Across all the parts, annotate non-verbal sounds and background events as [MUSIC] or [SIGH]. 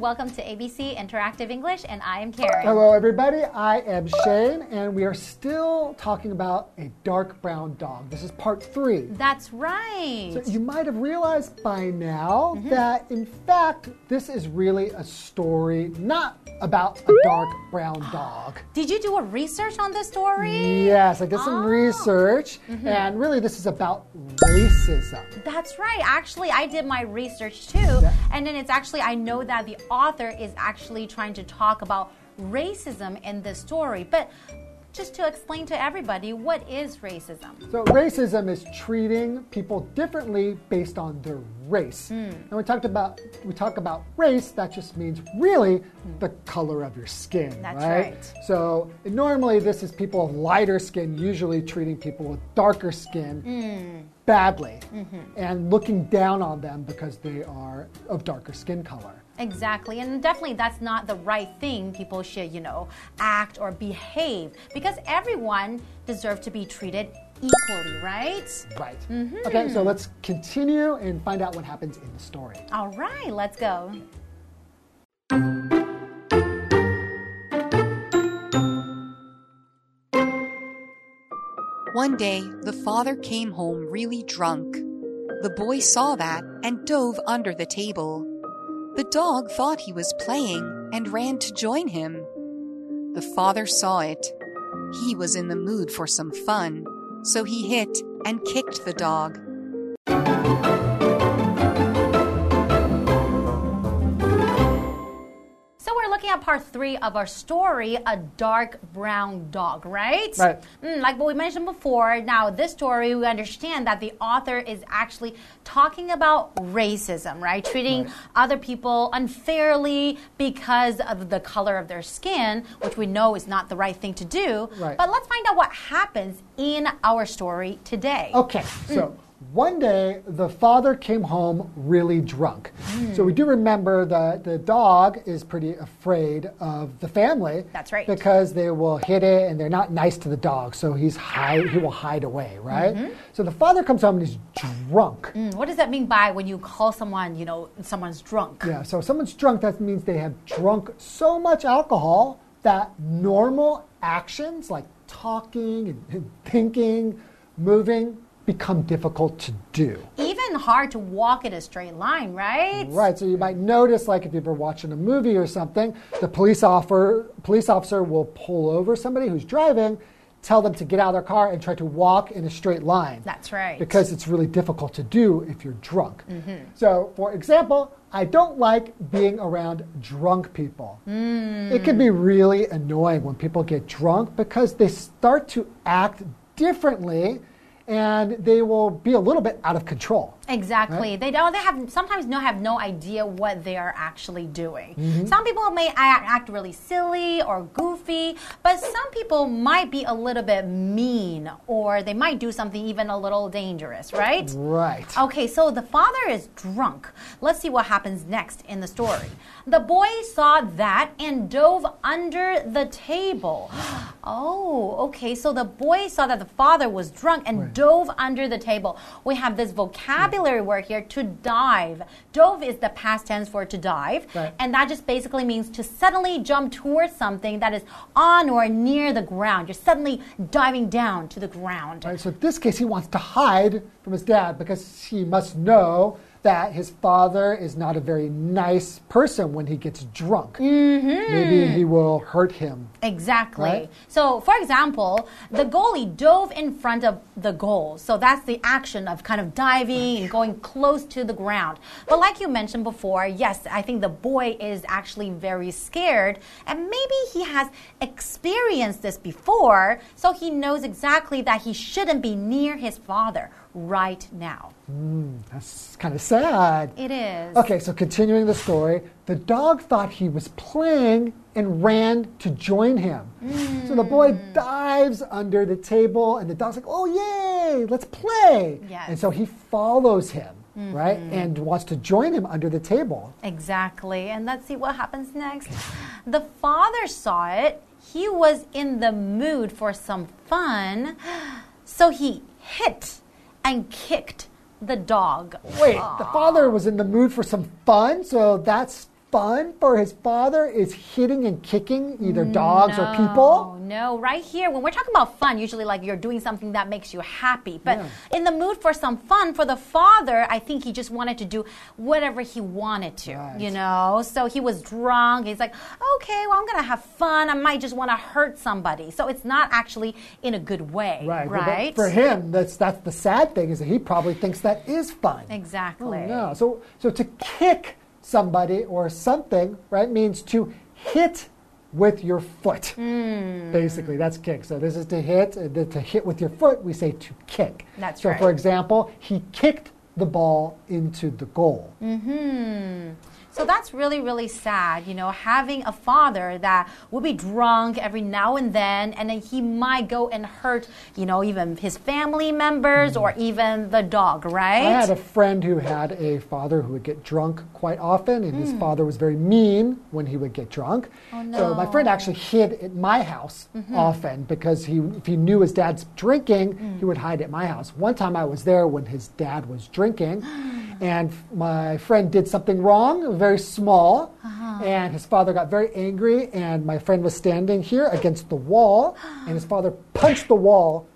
Welcome to ABC Interactive English, and I am Karen. Hello, everybody. I am Shane, and we are still talking about a dark brown dog. This is part three. That's right. So you might have realized by now mm -hmm. that, in fact, this is really a story not about a dark brown [GASPS] dog. Did you do a research on this story? Yes, I did some oh. research, mm -hmm. and really, this is about racism. That's right. Actually, I did my research too, yeah. and then it's actually I know that the author is actually trying to talk about racism in this story. But just to explain to everybody what is racism. So racism is treating people differently based on their race. Mm. And we talked about we talk about race, that just means really mm. the color of your skin. That's right. right. So normally this is people of lighter skin, usually treating people with darker skin. Mm. Badly -hmm. and looking down on them because they are of darker skin color. Exactly. And definitely that's not the right thing people should, you know, act or behave because everyone deserves to be treated equally, right? Right. Mm -hmm. Okay, so let's continue and find out what happens in the story. All right, let's go. One day, the father came home really drunk. The boy saw that and dove under the table. The dog thought he was playing and ran to join him. The father saw it. He was in the mood for some fun, so he hit and kicked the dog. At part three of our story, a dark brown dog, right? Right. Mm, like what we mentioned before, now this story, we understand that the author is actually talking about racism, right? Treating right. other people unfairly because of the color of their skin, which we know is not the right thing to do. Right. But let's find out what happens in our story today. Okay, so. Mm. One day, the father came home really drunk. Mm. So we do remember that the dog is pretty afraid of the family. That's right. Because they will hit it and they're not nice to the dog. So he's hide, he will hide away, right? Mm -hmm. So the father comes home and he's drunk. Mm. What does that mean by when you call someone, you know, someone's drunk? Yeah, so if someone's drunk, that means they have drunk so much alcohol that normal actions like talking and thinking, moving, become difficult to do. Even hard to walk in a straight line, right? Right. So you might notice, like if you're watching a movie or something, the police officer police officer will pull over somebody who's driving, tell them to get out of their car and try to walk in a straight line. That's right. Because it's really difficult to do if you're drunk. Mm -hmm. So, for example, I don't like being around drunk people. Mm. It can be really annoying when people get drunk because they start to act differently and they will be a little bit out of control. Exactly. Right? They don't. They have sometimes no have no idea what they are actually doing. Mm -hmm. Some people may act really silly or goofy, but some people might be a little bit mean, or they might do something even a little dangerous. Right. Right. Okay. So the father is drunk. Let's see what happens next in the story. The boy saw that and dove under the table. [GASPS] oh. Okay. So the boy saw that the father was drunk and. Right dove under the table. We have this vocabulary word here to dive. Dove is the past tense for to dive, right. and that just basically means to suddenly jump towards something that is on or near the ground. You're suddenly diving down to the ground. Right, so in this case, he wants to hide from his dad because he must know that his father is not a very nice person when he gets drunk. Mm -hmm. Maybe he will hurt him. Exactly. Right? So, for example, the goalie dove in front of the goal. So that's the action of kind of diving and going close to the ground. But like you mentioned before, yes, I think the boy is actually very scared and maybe he has experienced this before, so he knows exactly that he shouldn't be near his father right now. Mm, that's kind of sad. It is. Okay, so continuing the story, the dog thought he was playing and ran to join him. Mm. So the boy dives under the table, and the dog's like, oh, yay, let's play. Yes. And so he follows him. Mm -hmm. Right? And wants to join him under the table. Exactly. And let's see what happens next. The father saw it. He was in the mood for some fun. [GASPS] So he hit and kicked the dog. Wait, Aww. the father was in the mood for some fun, so that's fun for his father is hitting and kicking either dogs or people? No, right here, when we're talking about fun, usually like you're doing something that makes you happy. But Yeah. in the mood for some fun, for the father, I think he just wanted to do whatever he wanted to, Right. you know? So he was drunk. He's like, okay, well, I'm going to have fun. I might just want to hurt somebody. So it's not actually in a good way, Right. right? for him, that's that's the sad thing is that he probably thinks that is fun. Exactly. Oh, no. So so to kick somebody or something, right, means to hit with your foot. Hmm. Basically, that's kick. So this is to hit. uh, the- To hit with your foot, we say to kick. That's so right. for example, he kicked the ball into the goal. Hmm. So that's really, really sad, you know, having a father that will be drunk every now and then, and then he might go and hurt, you know, even his family members or mm. even the dog, right? Mm. I had a friend who had a father who would get drunk quite often, and his mm. father was very mean when he would get drunk. Oh, no. So my friend actually hid at my house mm-hmm. often because he, if he knew his dad's drinking, he mm. would hide at my house. One time I was there when his dad was drinking, [GASPS] and my friend did something wrong, very small, uh-huh. and his father got very angry, and my friend was standing here against the wall, and his father punched the wall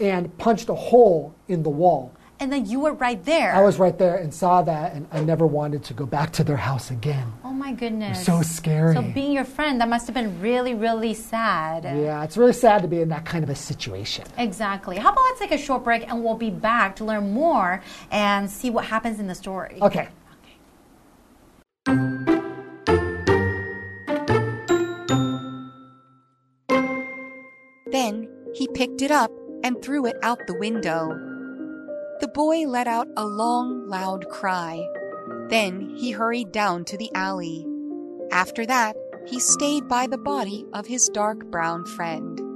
and punched a hole in the wall. And then you were right there. I was right there and saw that, and I never wanted to go back to their house again. oh my goodness. So scary. So being your friend, that must have been really, really sad. yeah, it's really sad to be in that kind of a situation. Exactly. How about let's take a short break and we'll be back to learn more and see what happens in the story. Okay. Then he picked it up and threw it out the window. The boy let out a long, loud cry. Then he hurried down to the alley. After that, he stayed by the body of his dark brown friend.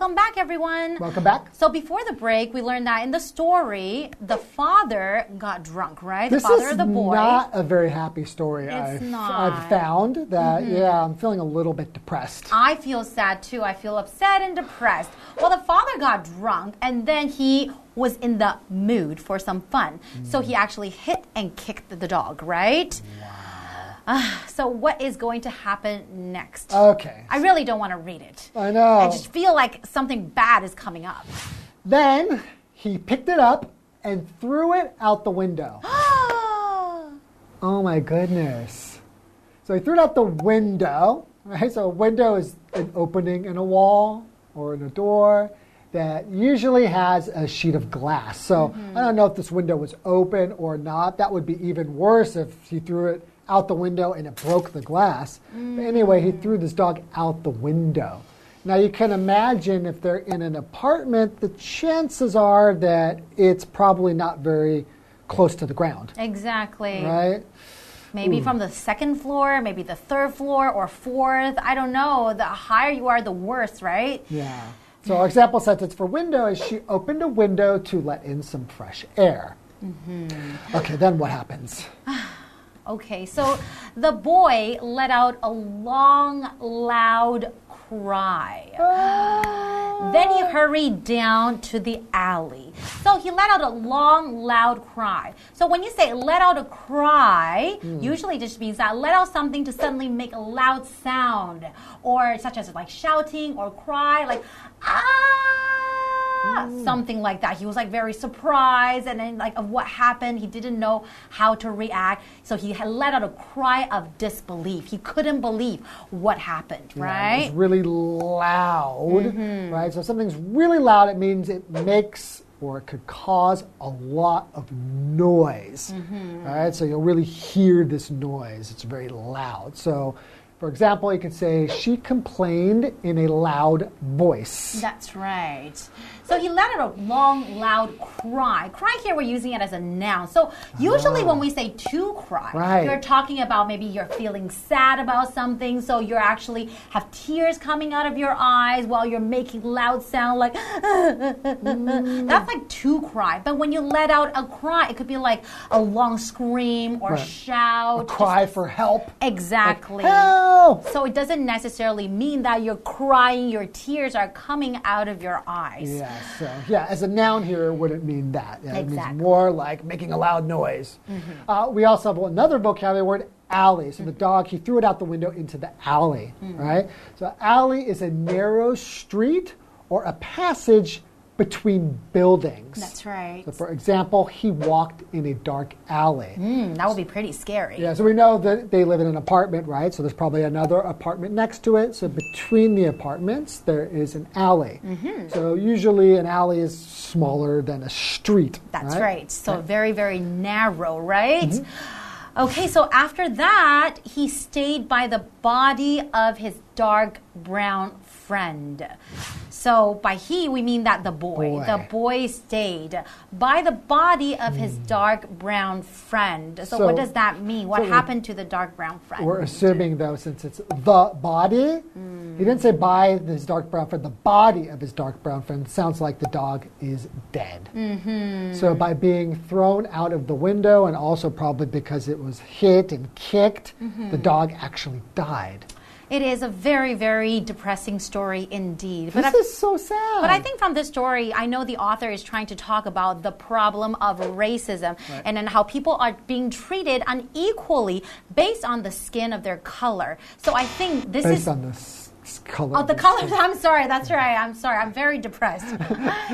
Welcome back, everyone. Welcome back. So before the break, we learned that in the story, the father got drunk, right? This the father is of the boy. not a very happy story. It's I've, not. I've found that, mm-hmm. yeah, I'm feeling a little bit depressed. I feel sad too. I feel upset and depressed. Well, the father got drunk and then he was in the mood for some fun. Mm. So he actually hit and kicked the, the dog, right? Wow. Ah, so what is going to happen next? Okay. I really don't want to read it. I know. I just feel like something bad is coming up. Then he picked it up and threw it out the window. [GASPS] Oh. oh my goodness. So he threw it out the window, right? So a window is an opening in a wall or in a door that usually has a sheet of glass. So I mm-hmm. don't know if this window was open or not. That would be even worse if he threw it out the window and it broke the glass. But anyway, he threw this dog out the window. Now you can imagine if they're in an apartment, the chances are that it's probably not very close to the ground, exactly. right? Maybe hmm. from the second floor, maybe the third floor or fourth. I don't know. The higher you are, the worse, right? Yeah. So our example sentence for window is she opened a window to let in some fresh air. Mm-hmm. Okay, then what happens? [LAUGHS] Okay, so the boy let out a long, loud cry. [GASPS] Then he hurried down to the alley. So he let out a long, loud cry. So when you say let out a cry, usually it just means that let out something to suddenly make a loud sound, or such as like shouting or cry, like ah, something like that. He was like very surprised, and then like of what happened, he didn't know how to react. So he had let out a cry of disbelief. He couldn't believe what happened, Yeah, right? It's really loud, mm-hmm. right? So if something's really loud, it means it makes or it could cause a lot of noise, mm-hmm. right? So you'll really hear this noise. It's very loud. So, for example, you could say she complained in a loud voice. That's right. So he let out a long, loud cry. Cry here, we're using it as a noun. So usually when we oh. say to cry, Right. you're talking about maybe you're feeling sad about something, so you're actually have tears coming out of your eyes while you're making loud sound like [LAUGHS] that's like to cry. But when you let out a cry, it could be like a long scream or Right. shout. A cry for help. Exactly. Help! So it doesn't necessarily mean that you're crying, your tears are coming out of your eyes. Yeah, so yeah, as a noun here, it wouldn't mean that. Yeah, It Exactly. Mm-hmm. means more like making a loud noise. Uh, we also have another vocabulary word, alley. So the dog, he threw it out the window into the alley, Mm-hmm. right? So alley is a narrow street or a passage between buildings. That's right. So for example, he walked in a dark alley. Mm, that would be pretty scary. Yeah, so we know that they live in an apartment, right? So there's probably another apartment next to it. So between the apartments, there is an alley. Mm-hmm. So usually an alley is smaller than a street. That's right. right. So very, very narrow, right? Mm-hmm. Okay, so after that, he stayed by the body of his dark brown friend. So by he, we mean that the boy. Boy. The boy stayed by the body of his dark brown friend. So, Hmm. So- what does that mean? What so happened to the dark brown friend? We're assuming, though, since it's the body, Mm. he didn't say by his dark brown friend, the body of his dark brown friend sounds like the dog is dead. Mm-hmm. So by being thrown out of the window, and also probably because it was hit and kicked, Mm-hmm. the dog actually died. It is a very, very depressing story indeed. But This I- is so sad. But I think from this story, I know the author is trying to talk about the problem of racism and then how people are being treated unequally based on the skin of their color. So I think this based is. On the s- s- color. Oh, the color. I'm sorry. That's right. I'm sorry. I'm very depressed.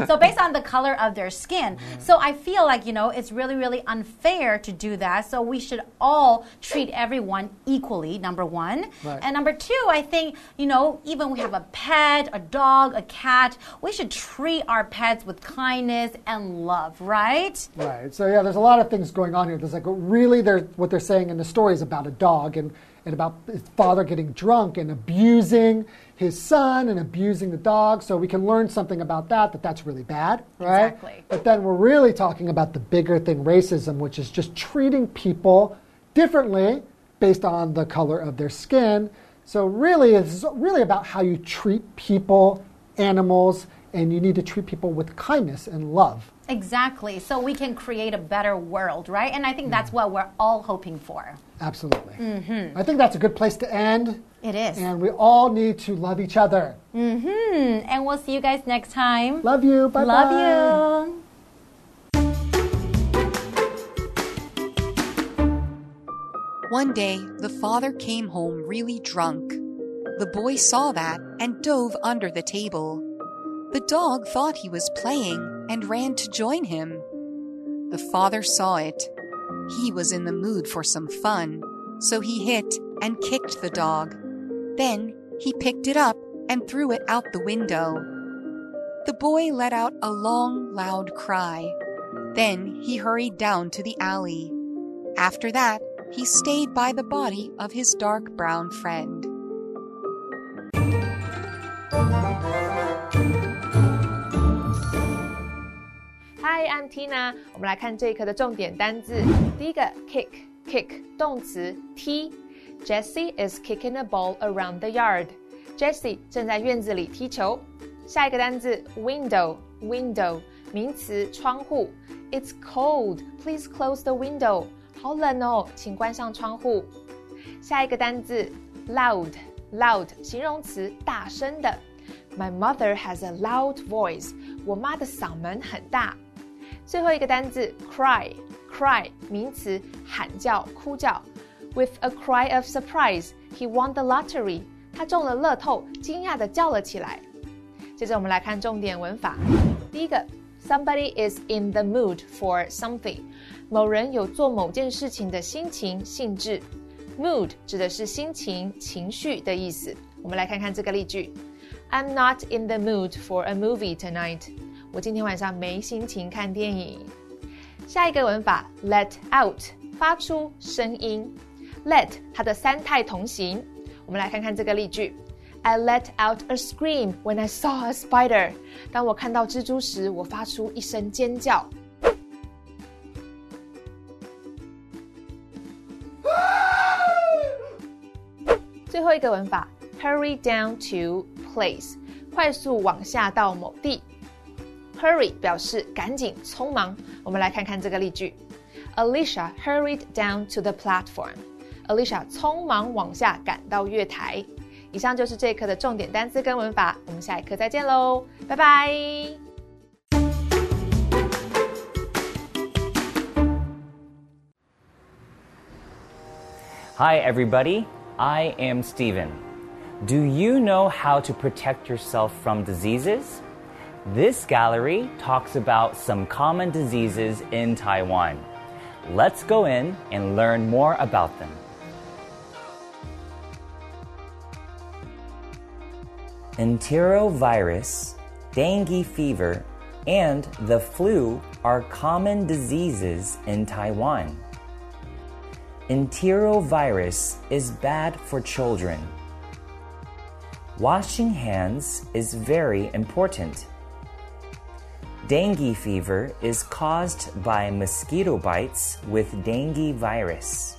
so, based on the color of their skin. So, I feel like, you know, it's really, really unfair to do that. So, we should all treat everyone equally, number one. Right. And number two, I think, you know, even we have a pet, a dog, a cat, we should treat our pets with kindness and love, right? Right. So yeah, there's a lot of things going on here. There's like really, they're, what they're saying in the story is about a dog and and about his father getting drunk and abusing his son and abusing the dog. So we can learn something about that. That that's really bad, right? Exactly. But then we're really talking about the bigger thing, racism, which is just treating people differently based on the color of their skin. So really, it's really about how you treat people, animals, and you need to treat people with kindness and love. Exactly. So we can create a better world, right? And I think that's what we're all hoping for. Absolutely. I think that's a good place to end. It is. And we all need to love each other. Mm-hmm. And we'll see you guys next time. Love you. Bye bye. Love you. One day, the father came home really drunk. The boy saw that and dove under the table. The dog thought he was playing and ran to join him. The father saw it. He was in the mood for some fun, so he hit and kicked the dog. Then he picked it up and threw it out the window. The boy let out a long, loud cry. Then he hurried down to the alley. After that, he stayed by the body of his dark brown friend. Hi, I'm Tina。我们来看这一课的重点单字。第一个 kick，kick 动词踢。Jessie is kicking a ball around the yard. Jessie 正在院子里踢球。下一个单字 window，window 名词窗户。It's cold. Please close the window. 好冷哦，请关上窗户。下一个单字 loud，loud 形容词大声的。My mother has a loud voice. 我妈的嗓门很大。 最后一个单字 cry，cry 名词喊叫、哭叫。With a cry of surprise, he won the lottery. 他中了乐透，惊讶地叫了起来。接着我们来看重点文法。第一个，somebody is in the mood for something，某人有做某件事情的心情、兴致。Mood 指的是心情、情绪的意思。我们来看看这个例句：I'm not in the mood for a movie tonight。 我今天晚上没心情看电影。下一个文法，let out 发出声音，let 它的三态同形。我们来看看这个例句：I let out a scream when I saw a spider。当我看到蜘蛛时，我发出一声尖叫。[LAUGHS] 最后一个文法，hurry down to place，快速往下到某地。Hurry 表示赶紧、匆忙。我们来看看这个例句：Alicia hurried down to the platform. ，Alicia 匆忙往下赶到月台。以上就是这一课的重点单词跟文法，我们下一课再见喽，拜拜。Hi, everybody. I am Steven. Do you know how to protect yourself from diseases? This gallery talks about some common diseases in Taiwan. Let's go in and learn more about them. Enterovirus, dengue fever, and the flu are common diseases in Taiwan. Enterovirus is bad for children. Washing hands is very important. Dengue fever is caused by mosquito bites with dengue virus.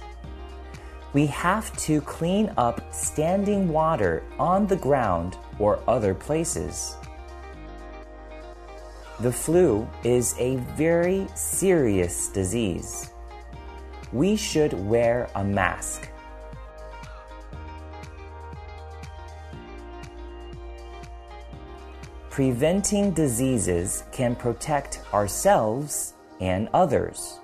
We have to clean up standing water on the ground or other places. The flu is a very serious disease we should wear a mask. Preventing diseases can protect ourselves and others.